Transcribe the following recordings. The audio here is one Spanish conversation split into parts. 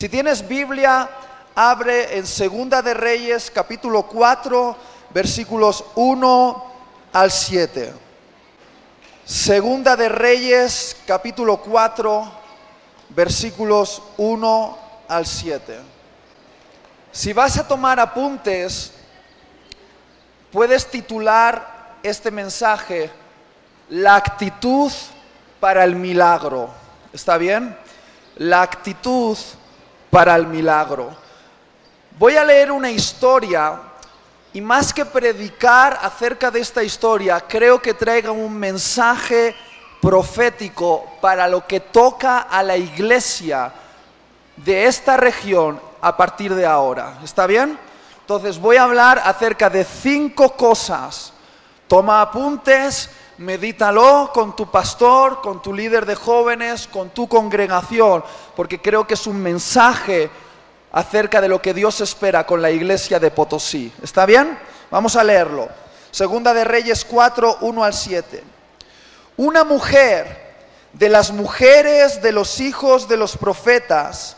Si tienes Biblia, abre en Segunda de Reyes, capítulo 4, versículos 1 al 7. Segunda de Reyes, capítulo 4, versículos 1 al 7. Si vas a tomar apuntes, puedes titular este mensaje La actitud para el milagro. ¿Está bien? La actitud para el milagro. Voy a leer una historia y más que predicar acerca de esta historia, creo que traiga un mensaje profético para lo que toca a la iglesia de esta región a partir de ahora. ¿Está bien? Entonces voy a hablar acerca de cinco cosas. Toma apuntes, medítalo con tu pastor, con tu líder de jóvenes, con tu congregación, porque creo que es un mensaje acerca de lo que Dios espera con la iglesia de Potosí. ¿Está bien? Vamos a leerlo. Segunda de Reyes 4, 1 al 7. Una mujer de las mujeres de los hijos de los profetas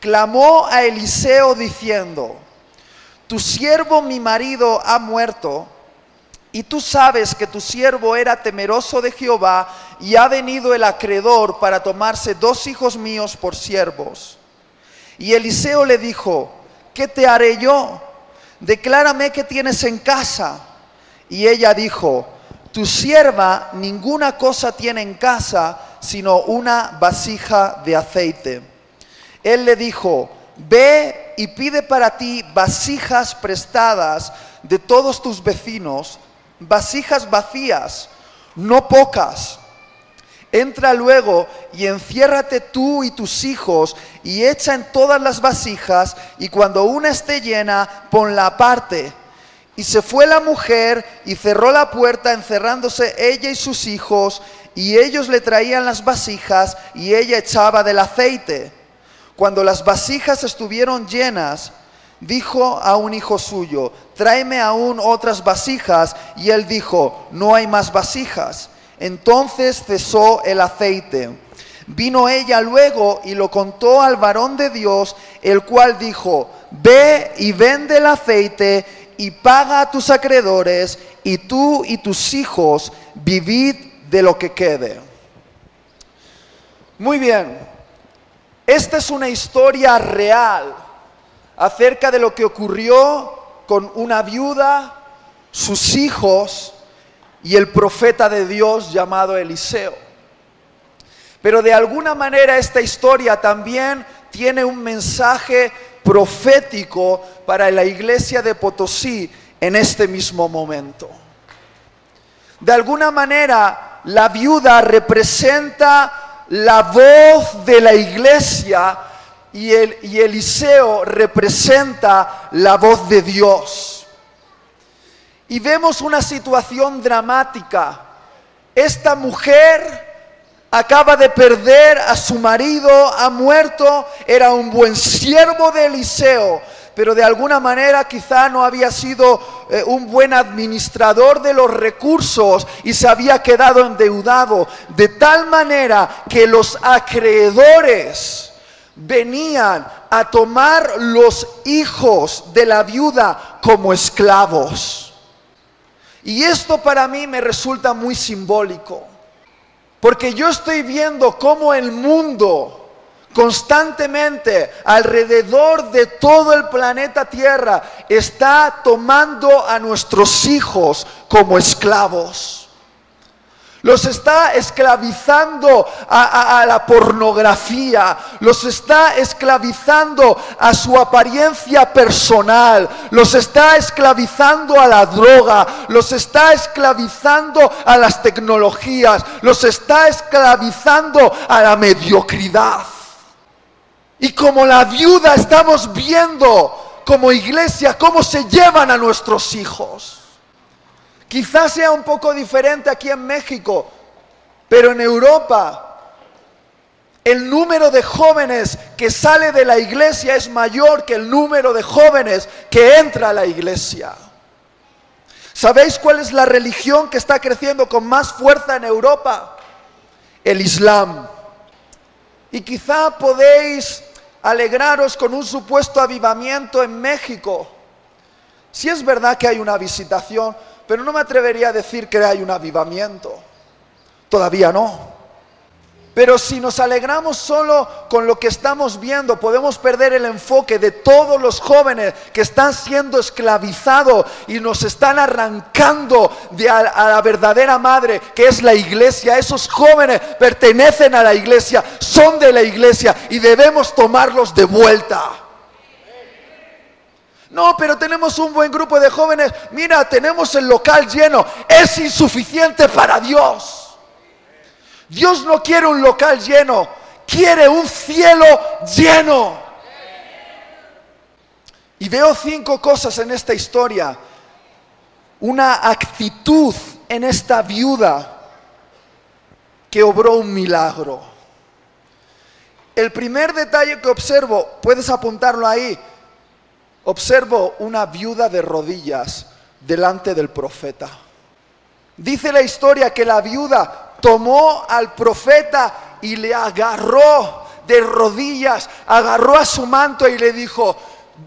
clamó a Eliseo diciendo, tu siervo mi marido ha muerto y tú sabes que tu siervo era temeroso de Jehová y ha venido el acreedor para tomarse dos hijos míos por siervos. Y Eliseo le dijo, ¿qué te haré yo? Declárame qué tienes en casa. Y ella dijo, tu sierva ninguna cosa tiene en casa, sino una vasija de aceite. Él le dijo, ve y pide para ti vasijas prestadas de todos tus vecinos vasijas vacías, no pocas. Entra luego y enciérrate tú y tus hijos y echa en todas las vasijas y cuando una esté llena, ponla aparte. Y se fue la mujer y cerró la puerta encerrándose ella y sus hijos y ellos le traían las vasijas y ella echaba del aceite. Cuando las vasijas estuvieron llenas, dijo a un hijo suyo, tráeme aún otras vasijas. Y él dijo, no hay más vasijas. Entonces cesó el aceite. Vino ella luego y lo contó al varón de Dios, el cual dijo, ve y vende el aceite y paga a tus acreedores, y tú y tus hijos vivid de lo que quede. Muy bien, esta es una historia real acerca de lo que ocurrió con una viuda, sus hijos y el profeta de Dios llamado Eliseo. Pero de alguna manera esta historia también tiene un mensaje profético para la iglesia de Potosí en este mismo momento. De alguna manera la viuda representa la voz de la iglesia y, el, y Eliseo representa la voz de Dios. Y vemos una situación dramática. Esta mujer acaba de perder a su marido, ha muerto, era un buen siervo de Eliseo, pero de alguna manera quizá no había sido eh, un buen administrador de los recursos y se había quedado endeudado, de tal manera que los acreedores venían a tomar los hijos de la viuda como esclavos. Y esto para mí me resulta muy simbólico, porque yo estoy viendo cómo el mundo constantemente alrededor de todo el planeta Tierra está tomando a nuestros hijos como esclavos los está esclavizando a, la pornografía, los está esclavizando a su apariencia personal, los está esclavizando a la droga, los está esclavizando a las tecnologías, los está esclavizando a la mediocridad. Y como la viuda estamos viendo como iglesia cómo se llevan a nuestros hijos. Quizás sea un poco diferente aquí en México, pero en Europa el número de jóvenes que sale de la iglesia es mayor que el número de jóvenes que entra a la iglesia. ¿Sabéis cuál es la religión que está creciendo con más fuerza en Europa? El Islam. Y quizá podéis alegraros con un supuesto avivamiento en México. Si es verdad que hay una visitación, pero no me atrevería a decir que hay un avivamiento. Todavía no. Pero si nos alegramos solo con lo que estamos viendo, podemos perder el enfoque de todos los jóvenes que están siendo esclavizados y nos están arrancando de a, a, la verdadera madre, que es la iglesia. Esos jóvenes pertenecen a la iglesia, son de la iglesia y debemos tomarlos de vuelta. No, pero tenemos un buen grupo de jóvenes. Mira, tenemos el local lleno. Es insuficiente para Dios. Dios no quiere un local lleno, quiere un cielo lleno. Y veo cinco cosas en esta historia. Una actitud en esta viuda que obró un milagro. El primer detalle que observo, puedes apuntarlo ahí, observo una viuda de rodillas delante del profeta. Dice la historia que la viuda tomó al profeta y le agarró de rodillas, agarró a su manto y le dijo,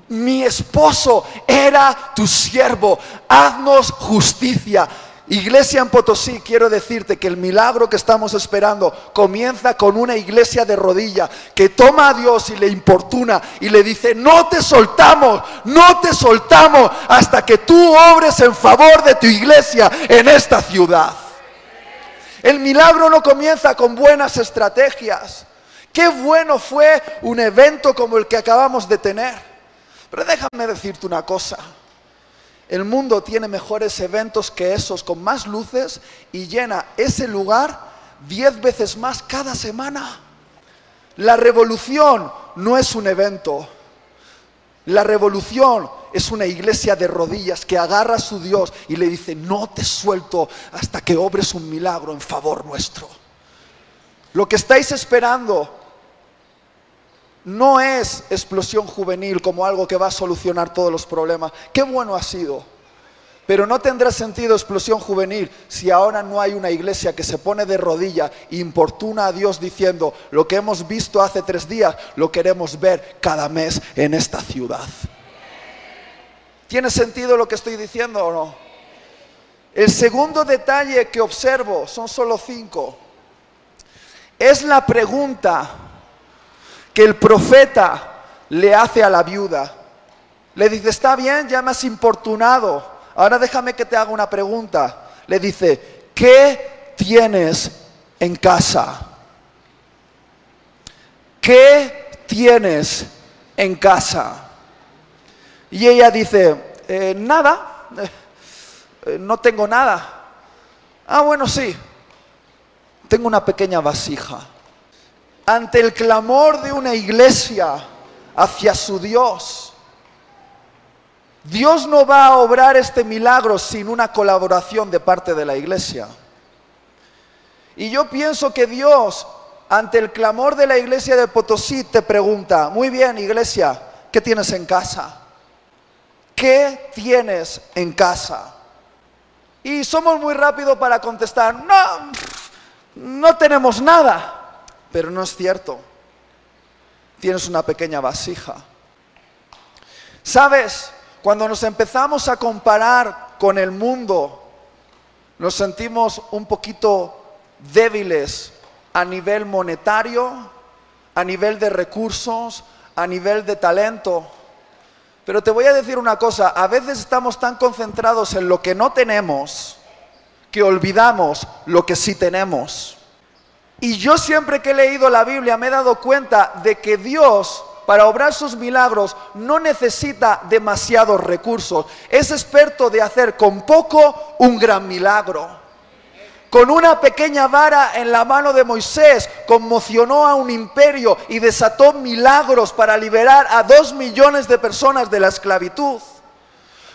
mi esposo era tu siervo, haznos justicia. Iglesia en Potosí, quiero decirte que el milagro que estamos esperando comienza con una iglesia de rodilla que toma a Dios y le importuna y le dice, no te soltamos, no te soltamos hasta que tú obres en favor de tu iglesia en esta ciudad. El milagro no comienza con buenas estrategias. Qué bueno fue un evento como el que acabamos de tener. Pero déjame decirte una cosa. El mundo tiene mejores eventos que esos, con más luces y llena ese lugar diez veces más cada semana. La revolución no es un evento. La revolución es una iglesia de rodillas que agarra a su Dios y le dice, no te suelto hasta que obres un milagro en favor nuestro. Lo que estáis esperando no es explosión juvenil como algo que va a solucionar todos los problemas. Qué bueno ha sido. Pero no tendrá sentido explosión juvenil si ahora no hay una iglesia que se pone de rodilla e importuna a Dios diciendo, lo que hemos visto hace tres días, lo queremos ver cada mes en esta ciudad. ¿Tiene sentido lo que estoy diciendo o no? El segundo detalle que observo, son solo cinco, es la pregunta que el profeta le hace a la viuda. Le dice, está bien, ya me has importunado, ahora déjame que te haga una pregunta. Le dice, ¿qué tienes en casa? ¿Qué tienes en casa? Y ella dice, eh, nada, eh, no tengo nada. Ah, bueno, sí, tengo una pequeña vasija. Ante el clamor de una iglesia hacia su Dios, Dios no va a obrar este milagro sin una colaboración de parte de la iglesia. Y yo pienso que Dios, ante el clamor de la iglesia de Potosí, te pregunta, muy bien iglesia, ¿qué tienes en casa? ¿qué tienes en casa? Y somos muy rápidos para contestar, no, no tenemos nada. Pero no es cierto. Tienes una pequeña vasija. ¿Sabes? Cuando nos empezamos a comparar con el mundo, nos sentimos un poquito débiles a nivel monetario, a nivel de recursos, a nivel de talento. Pero te voy a decir una cosa, a veces estamos tan concentrados en lo que no tenemos que olvidamos lo que sí tenemos. Y yo siempre que he leído la Biblia me he dado cuenta de que Dios para obrar sus milagros no necesita demasiados recursos. Es experto de hacer con poco un gran milagro con una pequeña vara en la mano de Moisés, conmocionó a un imperio y desató milagros para liberar a dos millones de personas de la esclavitud.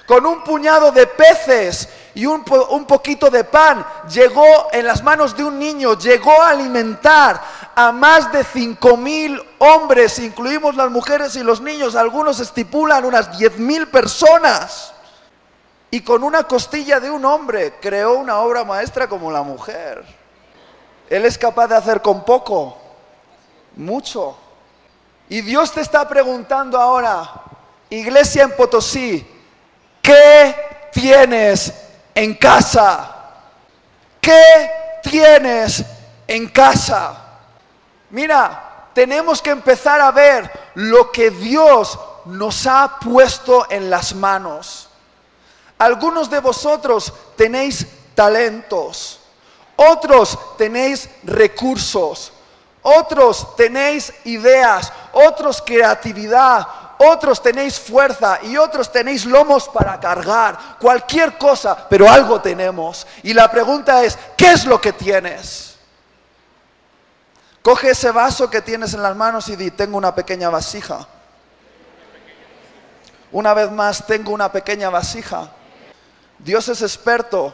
Con un puñado de peces y un, un poquito de pan, llegó en las manos de un niño, llegó a alimentar a más de cinco mil hombres, incluimos las mujeres y los niños, algunos estipulan unas diez mil personas y con una costilla de un hombre creó una obra maestra como la mujer. Él es capaz de hacer con poco, mucho. Y Dios te está preguntando ahora, iglesia en Potosí, ¿qué tienes en casa? ¿Qué tienes en casa? Mira, tenemos que empezar a ver lo que Dios nos ha puesto en las manos. Algunos de vosotros tenéis talentos, otros tenéis recursos, otros tenéis ideas, otros creatividad, otros tenéis fuerza y otros tenéis lomos para cargar, cualquier cosa, pero algo tenemos. Y la pregunta es, ¿qué es lo que tienes? Coge ese vaso que tienes en las manos y di, tengo una pequeña vasija. Una vez más, tengo una pequeña vasija. Dios es experto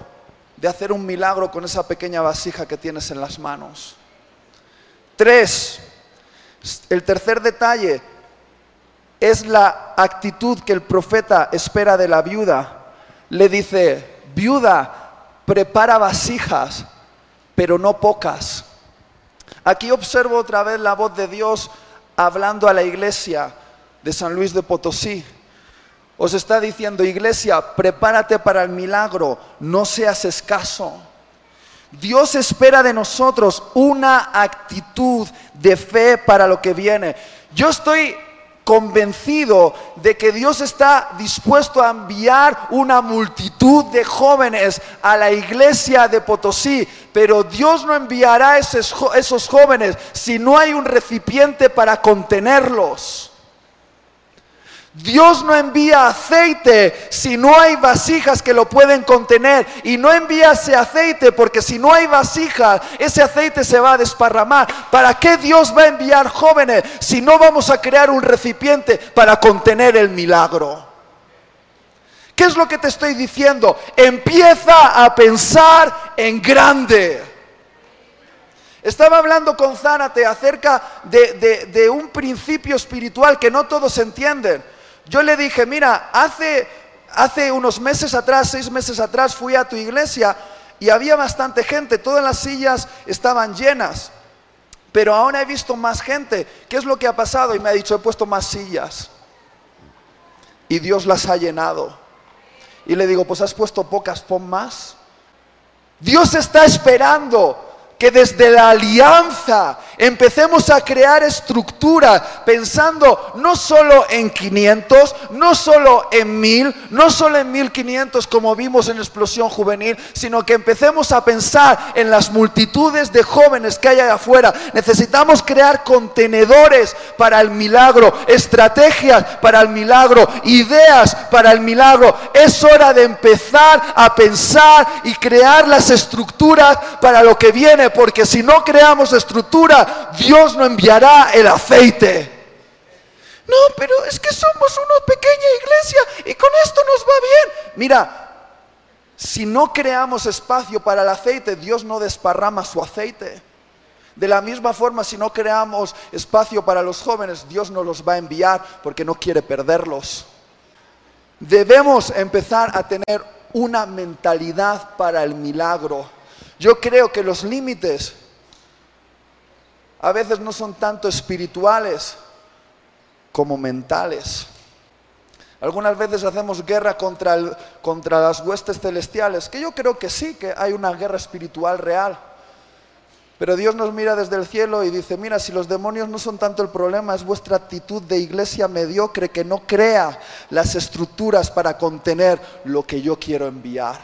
de hacer un milagro con esa pequeña vasija que tienes en las manos. Tres, el tercer detalle es la actitud que el profeta espera de la viuda. Le dice, viuda, prepara vasijas, pero no pocas. Aquí observo otra vez la voz de Dios hablando a la iglesia de San Luis de Potosí. Os está diciendo, iglesia, prepárate para el milagro, no seas escaso. Dios espera de nosotros una actitud de fe para lo que viene. Yo estoy convencido de que Dios está dispuesto a enviar una multitud de jóvenes a la iglesia de Potosí, pero Dios no enviará esos, esos jóvenes si no hay un recipiente para contenerlos. Dios no envía aceite si no hay vasijas que lo pueden contener. Y no envía ese aceite porque si no hay vasijas, ese aceite se va a desparramar. ¿Para qué Dios va a enviar jóvenes si no vamos a crear un recipiente para contener el milagro? ¿Qué es lo que te estoy diciendo? Empieza a pensar en grande. Estaba hablando con Zánate acerca de un principio espiritual que no todos entienden. Yo le dije, mira, hace, unos meses atrás, seis meses atrás, fui a tu iglesia y había bastante gente, todas las sillas estaban llenas. Pero ahora he visto más gente. ¿Qué es lo que ha pasado? Y me ha dicho, he puesto más sillas. Y Dios las ha llenado. Y le digo, pues has puesto pocas, pon más. Dios está esperando que desde la alianza empecemos a crear estructura pensando no solo en 500, no solo en 1000, no solo en 1500 como vimos en explosión juvenil, sino que empecemos a pensar en las multitudes de jóvenes que hay allá afuera. Necesitamos crear contenedores para el milagro, estrategias para el milagro, ideas para el milagro. Es hora de empezar a pensar y crear las estructuras para lo que viene porque si no creamos Dios no enviará el aceite. No, pero es que somos una pequeña iglesia y con esto nos va bien. Mira, si no creamos espacio para el aceite, Dios no desparrama su aceite. De la misma forma, si no creamos espacio para los jóvenes, Dios no los va a enviar porque no quiere perderlos. Debemos empezar a tener una mentalidad para el milagro. Yo creo que los límites a veces no son tanto espirituales como mentales. Algunas veces hacemos guerra contra, contra las huestes celestiales, que yo creo que sí, que hay una guerra espiritual real. Pero Dios nos mira desde el cielo y dice, mira, si los demonios no son tanto el problema, es vuestra actitud de iglesia mediocre que no crea las estructuras para contener lo que yo quiero enviar.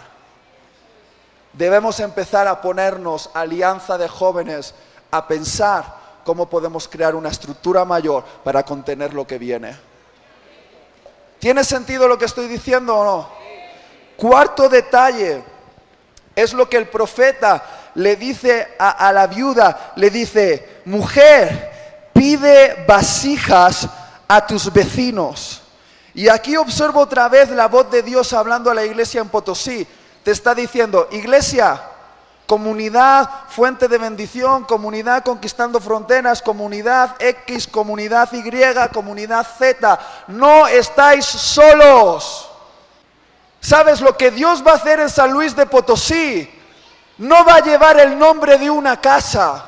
Debemos empezar a ponernos alianza de jóvenes, a pensar cómo podemos crear una estructura mayor para contener lo que viene. ¿Tiene sentido lo que estoy diciendo o no? Cuarto detalle, es lo que el profeta le dice a, a, la viuda, le dice, mujer, pide vasijas a tus vecinos. Y aquí observo otra vez la voz de Dios hablando a la iglesia en Potosí te está diciendo, iglesia, comunidad, fuente de bendición, comunidad conquistando fronteras, comunidad X, comunidad Y, comunidad Z, no estáis solos. ¿Sabes lo que Dios va a hacer en San Luis de Potosí? No va a llevar el nombre de una casa.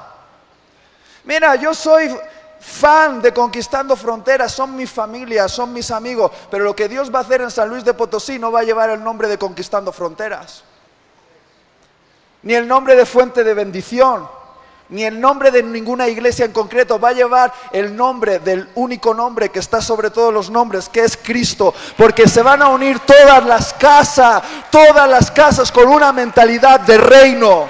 Mira, yo soy fan de Conquistando Fronteras, son mi familia, son mis amigos, pero lo que Dios va a hacer en San Luis de Potosí no va a llevar el nombre de Conquistando Fronteras, ni el nombre de Fuente de Bendición, ni el nombre de ninguna iglesia en concreto, va a llevar el nombre del único nombre que está sobre todos los nombres, que es Cristo, porque se van a unir todas las casas, todas las casas con una mentalidad de reino.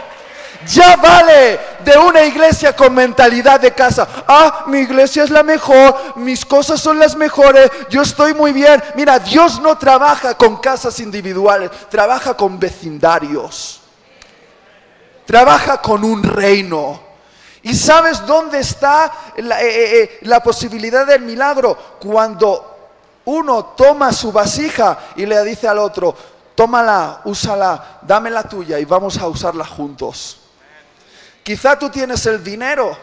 Ya vale de una iglesia con mentalidad de casa. Ah, mi iglesia es la mejor, mis cosas son las mejores, yo estoy muy bien. Mira, Dios no trabaja con casas individuales, trabaja con vecindarios. Trabaja con un reino. ¿Y sabes dónde está la, eh, eh, eh, la posibilidad del milagro? Cuando uno toma su vasija y le dice al otro, tómala, úsala, dame la tuya y vamos a usarla juntos. Quizá tú tienes el dinero,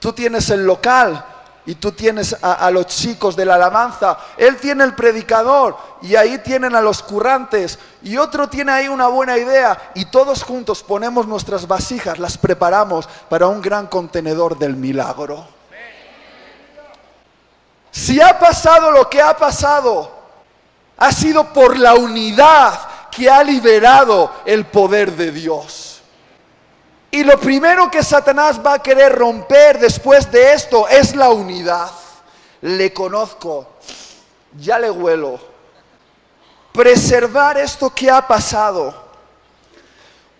tú tienes el local, y tú tienes a, los chicos de la alabanza, él tiene el predicador y ahí tienen a los currantes y otro tiene ahí una buena idea y todos juntos ponemos nuestras vasijas, las preparamos para un gran contenedor del milagro. Si ha pasado lo que ha pasado, ha sido por la unidad que ha liberado el poder de Dios. Y lo primero que Satanás va a querer romper después de esto es la unidad. Le conozco, ya le huelo. Preservar esto que ha pasado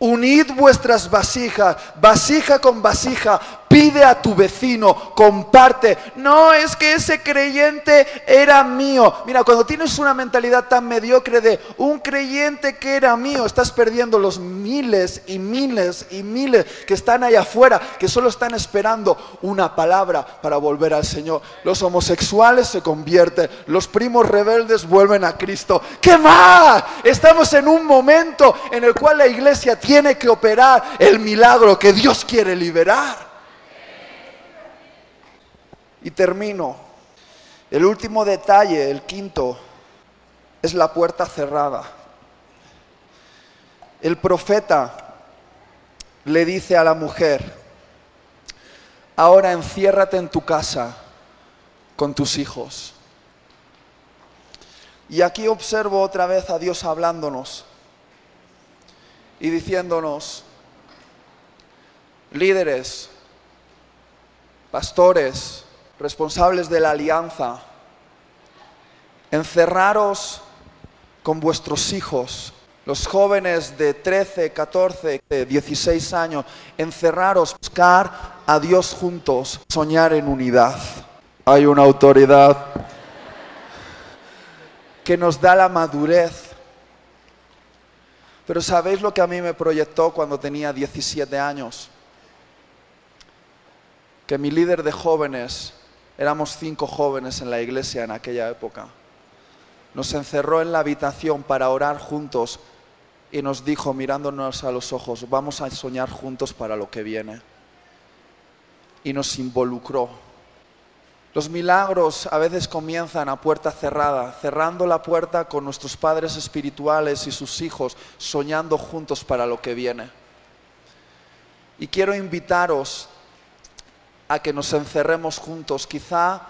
Unid vuestras vasijas, vasija con vasija, pide a tu vecino, comparte. No, es que ese creyente era mío. Mira, cuando tienes una mentalidad tan mediocre de un creyente que era mío, estás perdiendo los miles y miles y miles que están allá afuera, que solo están esperando una palabra para volver al Señor. Los homosexuales se convierten, los primos rebeldes vuelven a Cristo. ¿Qué más? Estamos en un momento en el cual la iglesia tiene que operar el milagro que Dios quiere liberar. Y termino. El último detalle, el quinto, es la puerta cerrada. El profeta le dice a la mujer, ahora enciérrate en tu casa con tus hijos. Y aquí observo otra vez a Dios hablándonos y diciéndonos, líderes, pastores, responsables de la alianza, encerraros con vuestros hijos, los jóvenes de 13, 14, 16 años, encerraros, buscar a Dios juntos, soñar en unidad. Hay una autoridad que nos da la madurez pero ¿sabéis lo que a mí me proyectó cuando tenía 17 años? Que mi líder de jóvenes, éramos cinco jóvenes en la iglesia en aquella época, nos encerró en la habitación para orar juntos y nos dijo mirándonos a los ojos, vamos a soñar juntos para lo que viene. Y nos involucró los milagros a veces comienzan a puerta cerrada, cerrando la puerta con nuestros padres espirituales y sus hijos, soñando juntos para lo que viene. Y quiero invitaros a que nos encerremos juntos, quizá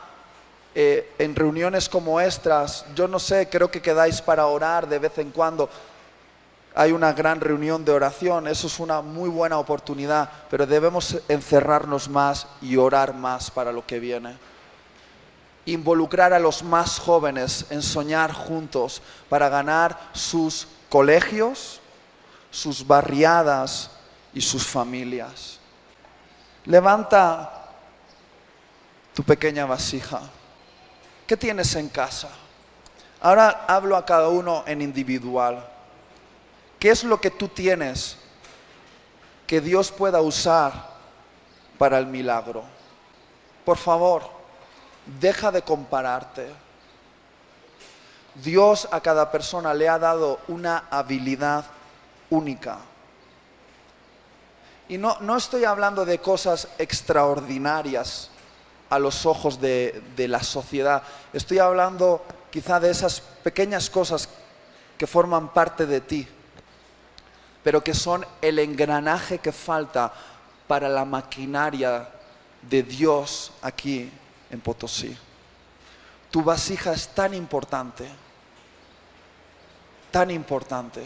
eh, en reuniones como estas, yo no sé, creo que quedáis para orar de vez en cuando. Hay una gran reunión de oración, eso es una muy buena oportunidad, pero debemos encerrarnos más y orar más para lo que viene involucrar a los más jóvenes en soñar juntos para ganar sus colegios, sus barriadas y sus familias. Levanta tu pequeña vasija. ¿Qué tienes en casa? Ahora hablo a cada uno en individual. ¿Qué es lo que tú tienes que Dios pueda usar para el milagro? Por favor, Deja de compararte. Dios a cada persona le ha dado una habilidad única. Y no, no estoy hablando de cosas extraordinarias a los ojos de, la sociedad. Estoy hablando quizá de esas pequeñas cosas que forman parte de ti, pero que son el engranaje que falta para la maquinaria de Dios aquí en Potosí. Tu vasija es tan importante, tan importante.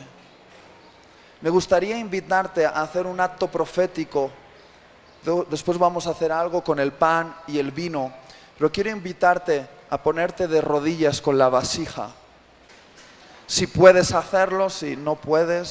Me gustaría invitarte a hacer un acto profético. Después vamos a hacer algo con el pan y el vino, pero quiero invitarte a ponerte de rodillas con la vasija. Si puedes hacerlo, si no puedes,